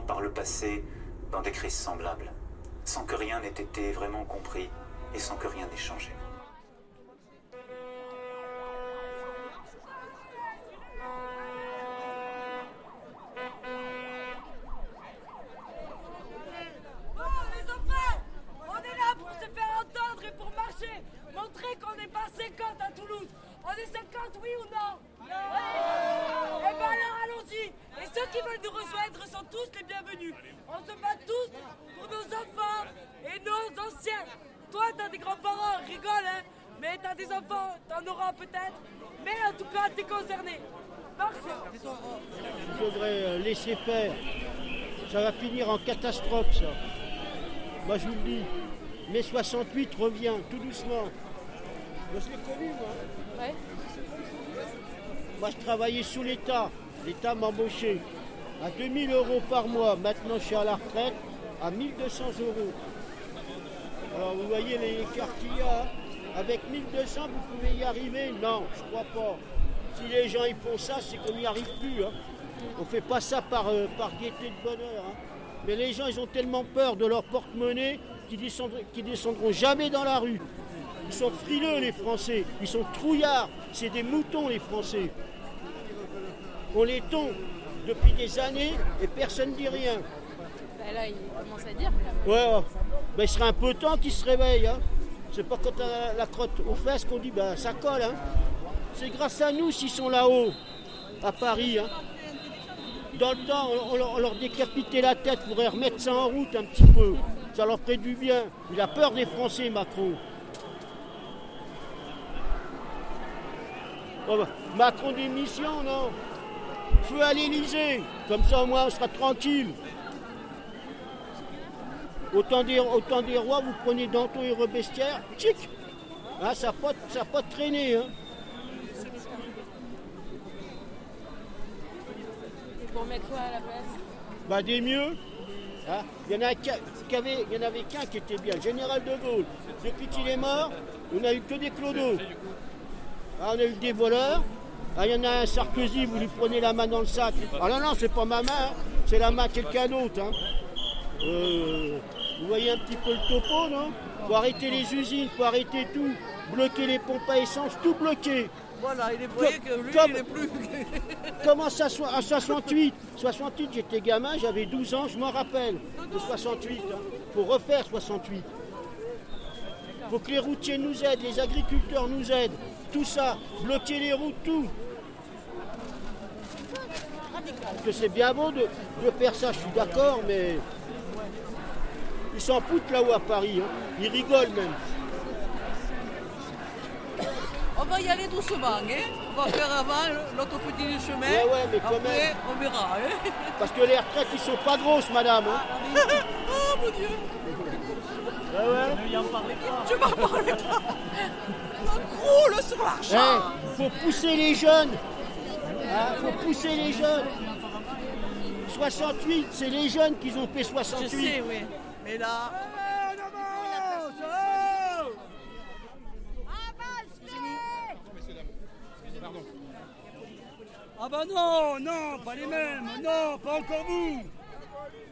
par le passé dans des crises semblables, sans que rien n'ait été vraiment compris et sans que rien n'ait changé. Bon, les enfants, on est là pour se faire entendre et pour marcher. Montrer qu'on n'est pas 50 à Toulouse. On est 50, oui ou non ben alors allons-y. Et ceux qui veulent nous rejoindre sont tous les bienvenus. On se bat tous pour nos enfants et nos anciens. Toi, t'as des grands-parents, rigole, hein Mais t'as des enfants, t'en auras peut-être. Mais en tout cas, t'es concerné. Marche Il faudrait euh, laisser faire. Ça va finir en catastrophe, ça. Moi, je vous le dis. Mai 68 revient, tout doucement. Moi, je l'ai connu, moi. Moi, je travaillais sous l'État. L'État m'embauchait à 2000 euros par mois. Maintenant, je suis à la retraite à 1200 euros. Alors, vous voyez l'écart qu'il y a. Avec 1200, vous pouvez y arriver? Non, je crois pas. Si les gens ils font ça, c'est qu'on n'y arrive plus. hein. On ne fait pas ça par, euh, gaieté de bonheur. hein. Mais les gens, ils ont tellement peur de leur porte-monnaie qu'ils descendront, descendront jamais dans la rue. Ils sont frileux, les Français. Ils sont trouillards. C'est des moutons, les Français. On les tombe depuis des années et personne ne dit rien. Bah là, il commence à dire. quand même. Ouais. Ben, il serait un peu temps qu'ils se réveillent. Hein. C'est pas quand t'as la crotte aux fesses qu'on dit ben, ça colle. Hein. C'est grâce à nous s'ils sont là-haut, à Paris. hein. Dans le temps, on, on leur- on décapitait la tête pour remettre ça en route un petit peu. Ça leur ferait du bien. Il a peur des Français, Macron. Ben, Macron démission, non? Feu à l'Élysée. Comme ça, au moins, on sera tranquille. Autant des, autant des rois, vous prenez Danton et Robespierre, tchic Hein, Ça n'a pas, ça a pas traîné. Hein. Pour mettre quoi à la place? Bah, des mieux. Hein. Il y en a avait- il y en avait qu'un qui était bien, général de Gaulle. Depuis qu'il est mort, on n'a eu que des clodos. Ah, on a eu des voleurs. Ah, il y en a un Sarkozy, vous lui prenez la main dans le sac. Ah non, non, c'est pas ma main, hein. c'est la main de quelqu'un d'autre. hein. Euh, vous voyez un petit peu le topo, non? Faut arrêter les usines, faut arrêter tout. Bloquer les pompes à essence, tout bloqué. Voilà, il est Comme- que lui, comme- il est plus. Comment ça, à 68 68, j'étais gamin, j'avais 12 ans, je m'en rappelle de 68. Il faut refaire 68. Faut que les routiers nous aident, les agriculteurs nous aident. Tout ça, bloquer les routes, tout. Parce que c'est bien beau de, de faire ça, je suis d'accord, mais ils s'en foutent là-haut à Paris. hein. Ils rigolent même. On va y aller doucement, hein. On va faire avant l'autre petit chemin. Ouais, ouais, mais quand Après, même. on verra, hein. Parce que les retraites, ils sont pas grosses, madame. hein. oh mon Dieu, Ouais, ouais. tu m'en parles pas. On croule sur l'argent. Il faut pousser les jeunes. Il faut pousser les jeunes. 68, c'est les jeunes qui ont fait Je 68. sais, oui. Mais là, Ah bah non, non, pas les mêmes, non, pas encore vous.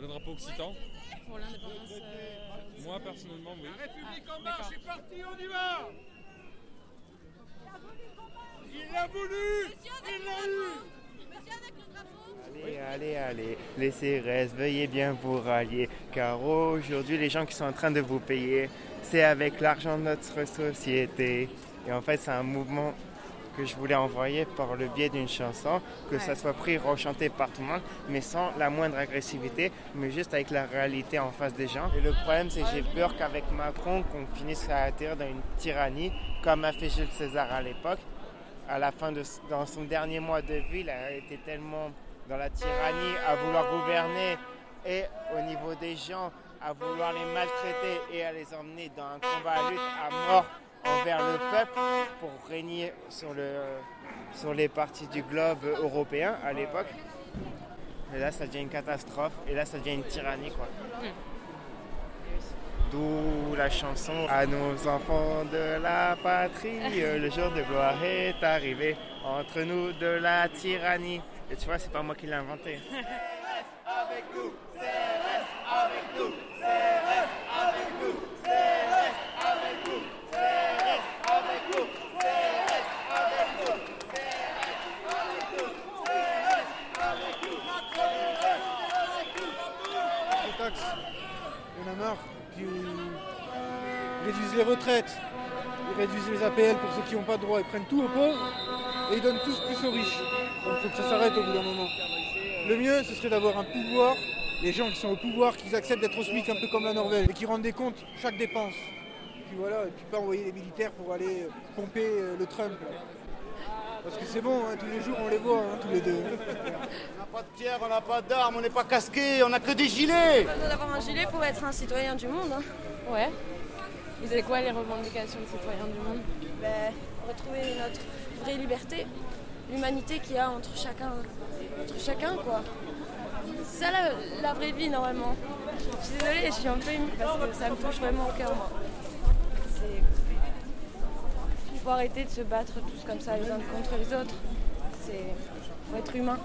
Le drapeau occitan Pour l'indépendance. euh, Moi personnellement, oui. République en marche, c'est parti, on y va Il l'a voulu Il l'a eu Allez, allez, allez, laissez reste, veuillez bien vous rallier, car aujourd'hui, les gens qui sont en train de vous payer, c'est avec l'argent de notre société. Et en fait, c'est un mouvement que je voulais envoyer par le biais d'une chanson, que ça soit pris, rechanté par tout le monde, mais sans la moindre agressivité, mais juste avec la réalité en face des gens. Et le problème, c'est que j'ai peur qu'avec Macron, qu'on finisse à atterrir dans une tyrannie, comme a fait Jules César à l'époque. À la fin de dans son dernier mois de vie, il a été tellement dans la tyrannie à vouloir gouverner et au niveau des gens à vouloir les maltraiter et à les emmener dans un combat à lutte à mort envers le peuple pour régner sur, le, sur les parties du globe européen à l'époque. Et là, ça devient une catastrophe. Et là, ça devient une tyrannie, quoi. D'où la chanson À nos enfants de la patrie, le jour de gloire est arrivé. Entre nous de la tyrannie. Et tu vois, c'est pas moi qui l'ai inventé. avec nous, avec nous, réduisent les retraites, ils réduisent les APL pour ceux qui n'ont pas de droit, ils prennent tout aux pauvres et ils donnent tous plus aux riches. Donc il faut que ça s'arrête au bout d'un moment. Le mieux, ce serait d'avoir un pouvoir, les gens qui sont au pouvoir, qui acceptent d'être au SMIC un peu comme la Norvège et qui rendent des comptes chaque dépense. Puis voilà, et puis pas envoyer les militaires pour aller pomper euh, le Trump. là. Parce que c'est bon, hein, tous les jours on les voit, hein, tous les deux. On n'a pas de pierre, on n'a pas d'armes, on n'est pas casqué, on n'a que des gilets. Pas besoin d'avoir un gilet pour être un citoyen du monde. hein. Ouais. Et c'est quoi les revendications de citoyens du monde Ben, retrouver notre vraie liberté, l'humanité qu'il y a entre chacun, entre chacun quoi. C'est ça la, la vraie vie normalement. Je suis désolée, je suis un peu émue parce que ça me touche vraiment au cœur moi. Il faut arrêter de se battre tous comme ça les uns contre les autres. C'est faut être humain.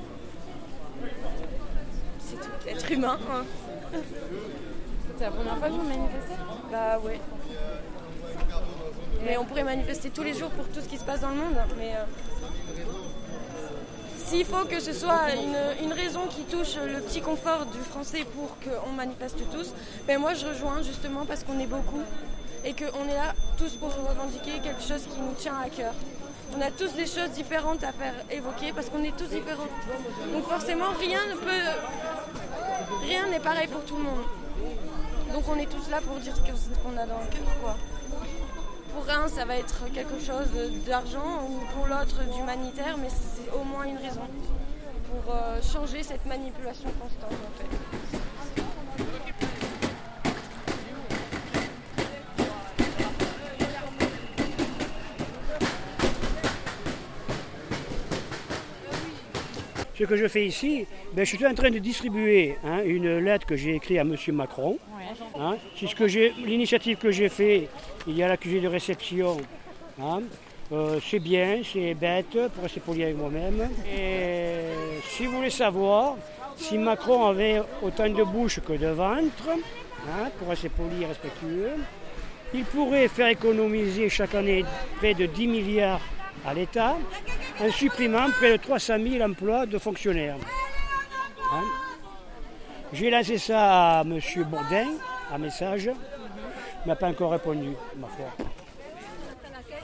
C'est tout, être humain. hein. C'est la première fois que vous manifestez? Bah ouais. Mais on pourrait manifester tous les jours pour tout ce qui se passe dans le monde. Mais euh, s'il faut que ce soit une, une raison qui touche le petit confort du français pour qu'on manifeste tous, ben moi je rejoins justement parce qu'on est beaucoup et qu'on est là tous pour revendiquer quelque chose qui nous tient à cœur. On a tous des choses différentes à faire évoquer parce qu'on est tous différents. Donc forcément rien ne peut. Rien n'est pareil pour tout le monde. Donc on est tous là pour dire ce qu'on a dans le cœur, quoi. Pour un, ça va être quelque chose d'argent ou pour l'autre d'humanitaire, mais c'est au moins une raison pour euh, changer cette manipulation constante, en fait. Ce que je fais ici, ben, je suis en train de distribuer hein, une lettre que j'ai écrite à M. Macron. Hein. C'est ce que j'ai, l'initiative que j'ai fait. Il y a l'accusé de réception. hein. Euh, c'est bien, c'est bête, pour rester poli avec moi-même. Et si vous voulez savoir, si Macron avait autant de bouche que de ventre, pour rester poli et respectueux, il pourrait faire économiser chaque année près de 10 milliards à l'État en supprimant près de 300 000 emplois de fonctionnaires. Hein. J'ai lancé ça à M. Bourdin, un message. Il n'a pas encore répondu, ma foi.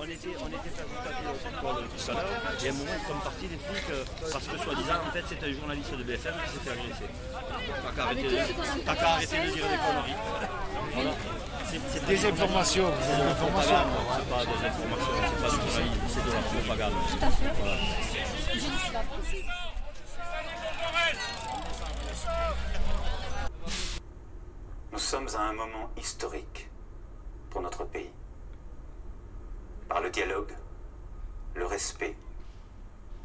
On était, on était tout à l'heure, et à un moment, ils sont partis des euh, parce que, soi-disant, en fait, c'était un journaliste de BFM qui s'est fait agresser. T'as qu'à arrêter de dire des conneries. C'est- Des informations, C'est de la propagande, c'est pas des informations, c'est pas du journalisme, c'est de la propagande. Tout à fait. Voilà. Nous sommes à un moment historique pour notre pays. Par le dialogue, le respect,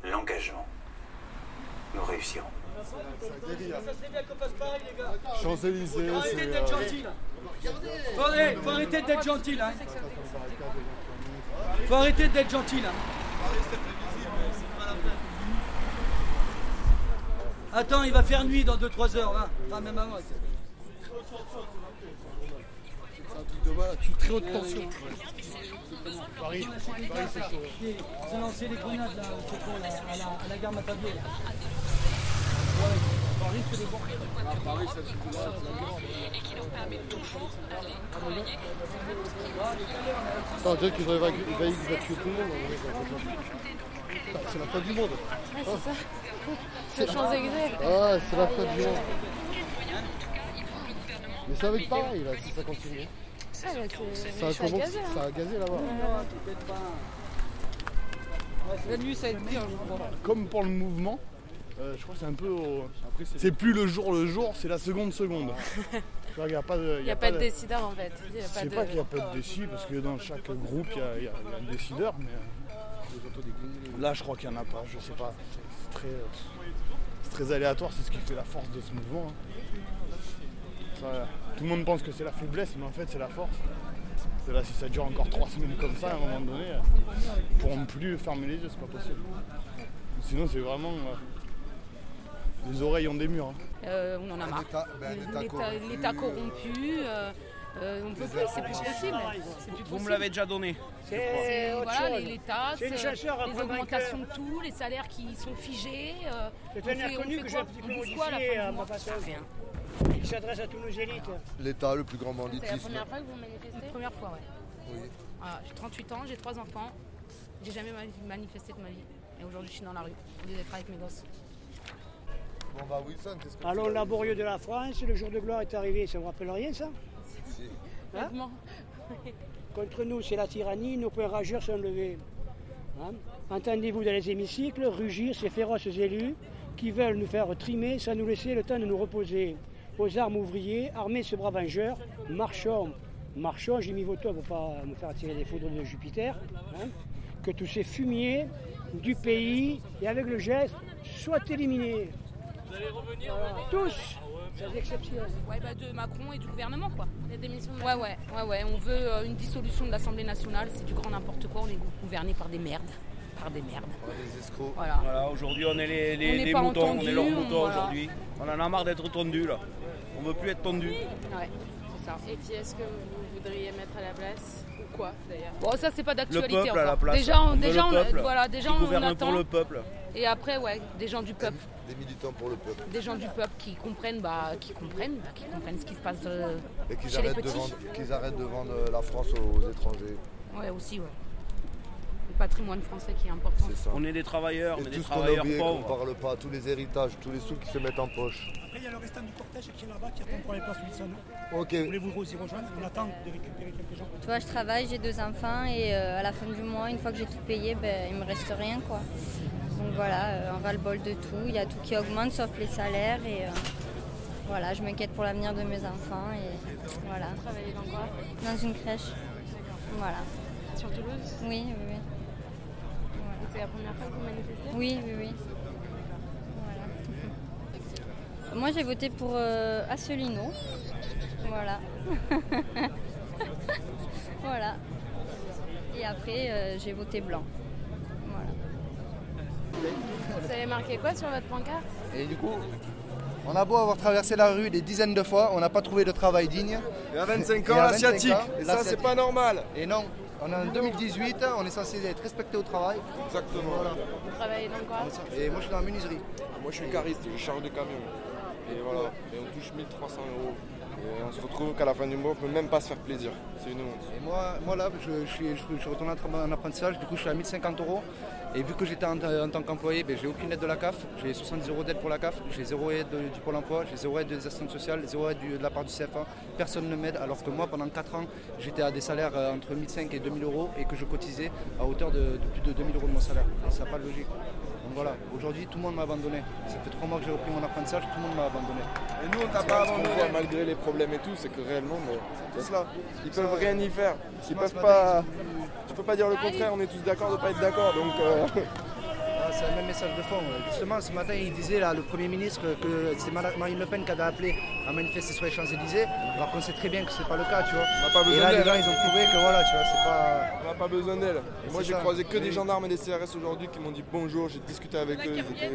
l'engagement, nous réussirons. Champs-Élysées, Faut arrêter d'être euh, gentil là. Faut arrêter, faut arrêter d'être gentil là. Faut arrêter d'être gentil là. Attends, il va faire nuit dans 2-3 heures. Enfin même avant. C'est un truc de malade, sous très haute tension. Paris, Paris c'est chaud. Ils ont lancé des grenades là, à, la, à la gare là. Truc de malade, c'est la guerre. Ah, on dirait qu'ils vont évacuer, tout le monde. C'est la fin du monde. Ouais, c'est ça. C'est Le Champs-Élysées. Ah, c'est la fin du monde. Mais ça va être pareil là, si ça continue. Ah, bah, Ça a, hein. ça a gazé là-bas. La nuit, ça va être pire, je crois. Comme pour le mouvement, euh, je crois que c'est un peu. au- C'est plus le jour le jour, c'est la seconde seconde. Il n'y a pas de, Il n'y a pas de décideur en fait. Il y a pas C'est de- pas qu'il n'y a pas de décis, parce que dans chaque groupe, il y a, y un décideur, mais euh, là, je crois qu'il n'y en a pas, je sais pas. C'est très, euh, c'est très aléatoire, c'est ce qui fait la force de ce mouvement. hein. Ça, tout le monde pense que c'est la faiblesse, mais en fait, c'est la force. C'est là, si ça dure encore trois semaines comme ça, à un moment donné, ils ne pourront plus fermer les yeux, c'est pas possible. Sinon, c'est vraiment. euh, les oreilles ont des murs. hein. Euh, on en a marre. Ben, L'État- corrompu. Euh, euh, on ne peut plus, c'est plus possible. Vous me l'avez déjà donné. C'est voilà, les, les taxes, C'est les augmentations de tout, les salaires qui sont figés. euh, C'est on un fait- air on connu fait que j'ai quoi un petit On peu à la modifié ma façon. Il s'adresse à tous nos élites. L'État, le plus grand C'est la banditisme. première fois que vous manifestez Première fois, ouais. Oui. Voilà, j'ai 38 ans, j'ai trois enfants. J'ai jamais mani- manifesté de ma vie. Et aujourd'hui, je suis dans la rue, au lieu d'être avec mes gosses. Bon bah Wilson, qu'est-ce que Allons laborieux de la France, le jour de gloire est arrivé, ça vous rappelle rien ça? Si. Hein? Contre nous, c'est la tyrannie, nos poings rageurs sont levés. Hein? Entendez-vous dans les hémicycles rugir ces féroces élus qui veulent nous faire trimer sans nous laisser le temps de nous reposer. Aux armes ouvriers, armés ce bras vengeur, marchons, marchons, j'ai mis voto pour pas me faire attirer des foudres de Jupiter. hein, que tous ces fumiers du pays, et avec le geste, soient éliminés. Voilà. Tous, sans exception. Ouais, bah, de Macron et du gouvernement, quoi. Ouais, ouais, ouais, ouais. On veut euh, une dissolution de l'Assemblée nationale. C'est du grand n'importe quoi. On est gouverné par des merdes. Par des merdes. des escrocs. Voilà. Voilà, aujourd'hui on est les, les- On les pas moutons, on entendus, est leurs on- moutons voilà. aujourd'hui. On en a marre d'être tondus là. On veut plus être tondus. Ouais, c'est ça. Et qui est-ce que vous voudriez mettre à la place Ou quoi d'ailleurs? Bon, ça, c'est pas Le d'actualité peuple encore. à la place. Déjà, on, On déjà, le on- voilà, déjà, on gouverne attend. pour le peuple. Et après, ouais, des gens du peuple. Des militants pour le peuple. Des gens du peuple qui comprennent, bah, qui comprennent, bah, qui comprennent ce qui se passe euh, Et qu'ils arrêtent, de vendre, qu'ils arrêtent de vendre la France aux étrangers. Ouais, aussi, ouais. Le patrimoine français qui est important. C'est ça. On est des travailleurs, Et mais des tout ce qu'on a travailleurs oublié, qu'on pauvres. parle pas, tous les héritages, tous les sous qui se mettent en poche. Après, il y a le restant du cortège qui est là-bas, qui attend pour les places Wilson. Ok. Voulez-vous aussi rejoindre? On attend de récupérer quelques gens. Tu vois, je travaille, j'ai deux enfants et euh, à la fin du mois, une fois que j'ai tout payé, ben, il me reste rien quoi. Donc voilà, euh, un ras-le-bol de tout. Il y a tout qui augmente sauf les salaires et euh, voilà, je m'inquiète pour l'avenir de mes enfants et voilà. Vous travaillez dans quoi? Dans une crèche. Voilà. Sur Toulouse? Oui, oui, oui. C'est la première fois que vous manifestez? Oui, oui, oui. Voilà. Moi, j'ai voté pour euh, Asselineau. Voilà. voilà. Et après, euh, j'ai voté blanc. Vous avez marqué quoi sur votre pancarte? Et du coup, on a beau avoir traversé la rue des dizaines de fois, on n'a pas trouvé de travail digne. Et à 25 ans, l'asiatique. 25 ans, Et ça, c'est pas normal. Et non, on est en 2018, on est censé être respecté au travail. Exactement. Voilà. Vous travaillez dans quoi? Et moi, je suis dans la menuiserie. Moi, je suis cariste, je charge des camions. Et voilà, et on touche 1300 euros. Et on se retrouve qu'à la fin du mois, on peut même pas se faire plaisir. C'est une honte. Moi, moi là, je, je suis, je, suis retourné en apprentissage, du coup je suis à 1050 euros. Et vu que j'étais en, tant qu'employé, ben, j'ai aucune aide de la CAF. J'ai 70 euros d'aide pour la CAF, j'ai zéro aide de- du Pôle emploi, j'ai zéro aide des assistantes sociales, zéro aide de la part du CFA. Personne ne m'aide, alors que moi, pendant 4 ans, j'étais à des salaires euh, entre 1500 et 2000 euros et que je cotisais à hauteur de, de plus de 2000 euros de mon salaire. Et ça n'a pas de logique. Voilà, aujourd'hui, tout le monde m'a abandonné. Ça fait 3 mois que j'ai repris mon apprentissage, tout le monde m'a abandonné. Et nous, on t'a pas abandonné. voit malgré les problèmes et tout, c'est que réellement, mais c'est cela. Ils peuvent rien y faire. Ils peuvent pas. Tu peux pas dire le contraire, on est tous d'accord de pas être d'accord. Donc. euh, c'est le même message de fond. Justement, ce matin, il disait, là, le Premier ministre, que c'est Marine Le Pen qui avait appelé à manifester sur les Champs-Élysées, alors qu'on sait très bien que c'est pas le cas, tu vois. On n'a pas Et là, les gens, ils ont prouvé que voilà, tu vois, c'est pas... On n'a pas besoin d'elle. Moi, j'ai croisé que des gendarmes et des CRS aujourd'hui qui m'ont dit bonjour. J'ai discuté avec eux. Ils étaient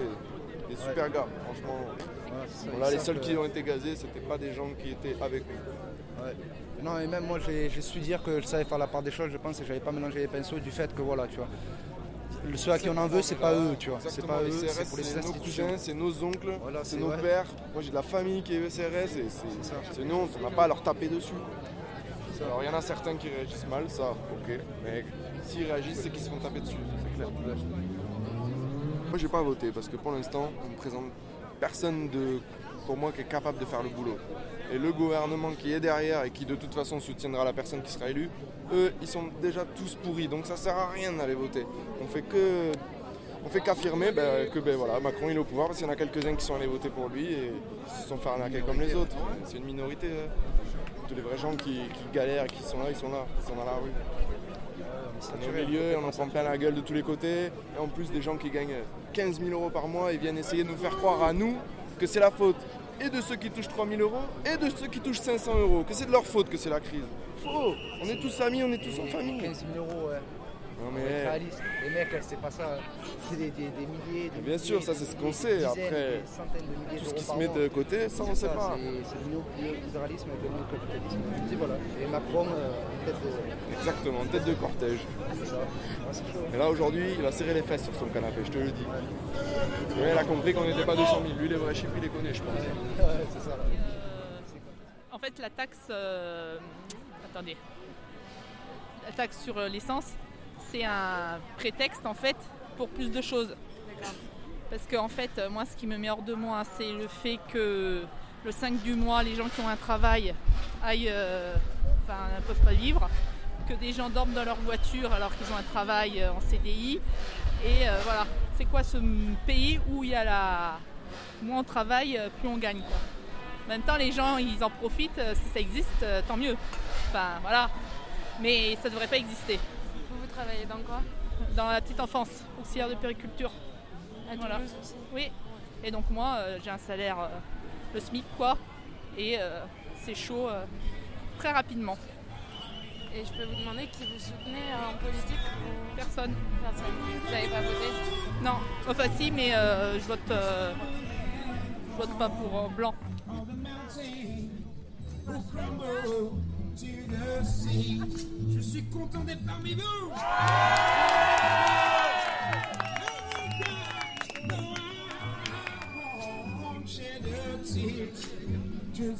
des super gars, franchement. Bon, là, les seuls que- qui ont été gazés, c'était pas des gens qui étaient avec nous. Ouais. Non, et même moi, j'ai j'ai su dire que je savais faire la part des choses, je pense, et j'avais pas mélangé les pinceaux du fait que, voilà, tu vois. Ceux à qui on en veut, c'est pas eux, tu vois. C'est pas eux, c'est pour les c'est nos cousins, c'est nos oncles, Voilà, c'est nos pères. Moi, j'ai de la famille qui est CRS et c'est honte. On n'a pas à leur taper dessus. Alors, il y en a certains qui réagissent mal, ça, ok. Mais s'ils réagissent, c'est qu'ils se font taper dessus, c'est clair. Moi, j'ai pas voté parce que pour l'instant, on me présente personne de, pour moi qui est capable de faire le boulot. Et le gouvernement qui est derrière et qui de toute façon soutiendra la personne qui sera élue, eux, ils sont déjà tous pourris. Donc ça sert à rien d'aller voter. On fait que on fait qu'affirmer ben, que ben, voilà, Macron il est au pouvoir parce qu'il y en a quelques-uns qui sont allés voter pour lui et ils se sont fait arnaquer comme les autres. C'est une minorité. hein. Tous les vrais gens qui, qui galèrent, qui sont là, ils sont là, ils sont dans la rue. On est au milieu, on en prend plein la gueule de tous les côtés. Et en plus, des gens qui gagnent 15 000 euros par mois, ils viennent essayer de nous faire croire à nous que c'est la faute et de ceux qui touchent 3 000 euros et de ceux qui touchent 500 euros, que c'est de leur faute que c'est la crise. Faux On est tous amis, on est tous en famille. 15 000 euros, ouais. Non Faut être mais. réaliste. Les mecs, c'est pas ça. C'est des, des- des milliers. Des Bien sûr, ça c'est ce qu'on sait. dizaines, Après, tout ce qui se met de côté, ça on C'est sait pas. C'est le néolibéralisme avec le néocapitalisme. Et voilà. Et Macron, euh, en tête de. Exactement, tête de cortège. Ouais, c'est chaud. Et là aujourd'hui, il a serré les fesses sur son canapé, je te le dis. Ouais, il a compris qu'on n'était pas 200 000. Lui, les vrais chiffres, il les connaît, je pense. Ouais, c'est ça. En fait, la taxe. euh, Attendez. La taxe sur euh, l'essence, c'est un prétexte en fait pour plus de choses. Parce que en fait, moi, ce qui me met hors de moi, c'est le fait que le 5 du mois, les gens qui ont un travail aillent, euh, enfin, ne peuvent pas vivre, que des gens dorment dans leur voiture alors qu'ils ont un travail euh, en CDI. Et euh, voilà, c'est quoi ce pays où il y a la moins on travaille, plus on gagne. quoi. En même temps, les gens, ils en profitent. Si ça existe, tant mieux. Enfin, voilà. Mais ça devrait pas exister. Vous, vous travaillez dans quoi Dans la petite enfance, auxiliaire de périculture. À Voilà. Aussi Oui. Et donc moi, euh, j'ai un salaire, euh, le SMIC, quoi. Et euh, c'est chaud euh, très rapidement. Et je peux vous demander qui vous soutenez euh, en politique ou- Personne. Personne. Vous n'avez pas voté Non, enfin si, mais euh, je vote, euh, je vote pas pour euh, blanc. Je suis content d'être parmi vous. You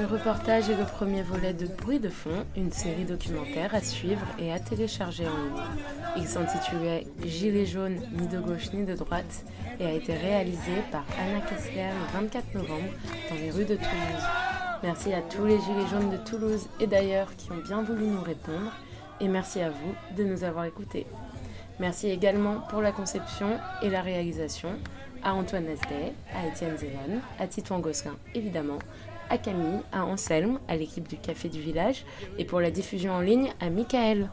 Ce reportage est le premier volet de Bruit de fond, une série documentaire à suivre et à télécharger en ligne. Il s'intitulait Gilets jaunes, ni de gauche ni de droite et a été réalisé par Anna Kessler le 24 novembre dans les rues de Toulouse. Merci à tous les Gilets jaunes de Toulouse et d'ailleurs qui ont bien voulu nous répondre et merci à vous de nous avoir écoutés. Merci également pour la conception et la réalisation à Antoine Nesdet, à Étienne Zévan, à Titouan Gosselin évidemment, à Camille, à Anselme, à l'équipe du Café du Village et pour la diffusion en ligne à Michael.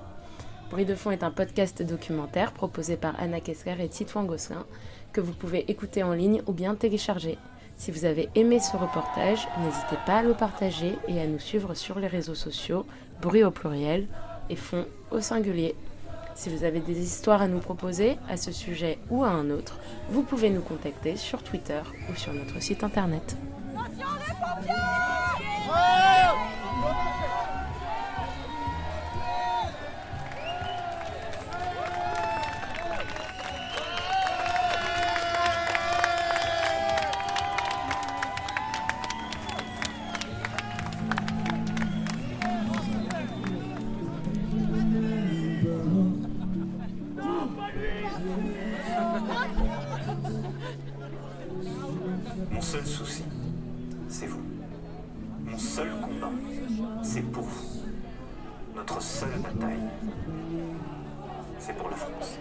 Bruit de fond est un podcast documentaire proposé par Anna Kessler et Titouan Gosselin que vous pouvez écouter en ligne ou bien télécharger. Si vous avez aimé ce reportage, n'hésitez pas à le partager et à nous suivre sur les réseaux sociaux, bruit au pluriel et fond au singulier. Si vous avez des histoires à nous proposer à ce sujet ou à un autre, vous pouvez nous contacter sur Twitter ou sur notre site internet. Mon seul souci, c'est vous. Mon seul combat, c'est pour vous. Notre seule bataille, c'est pour la France.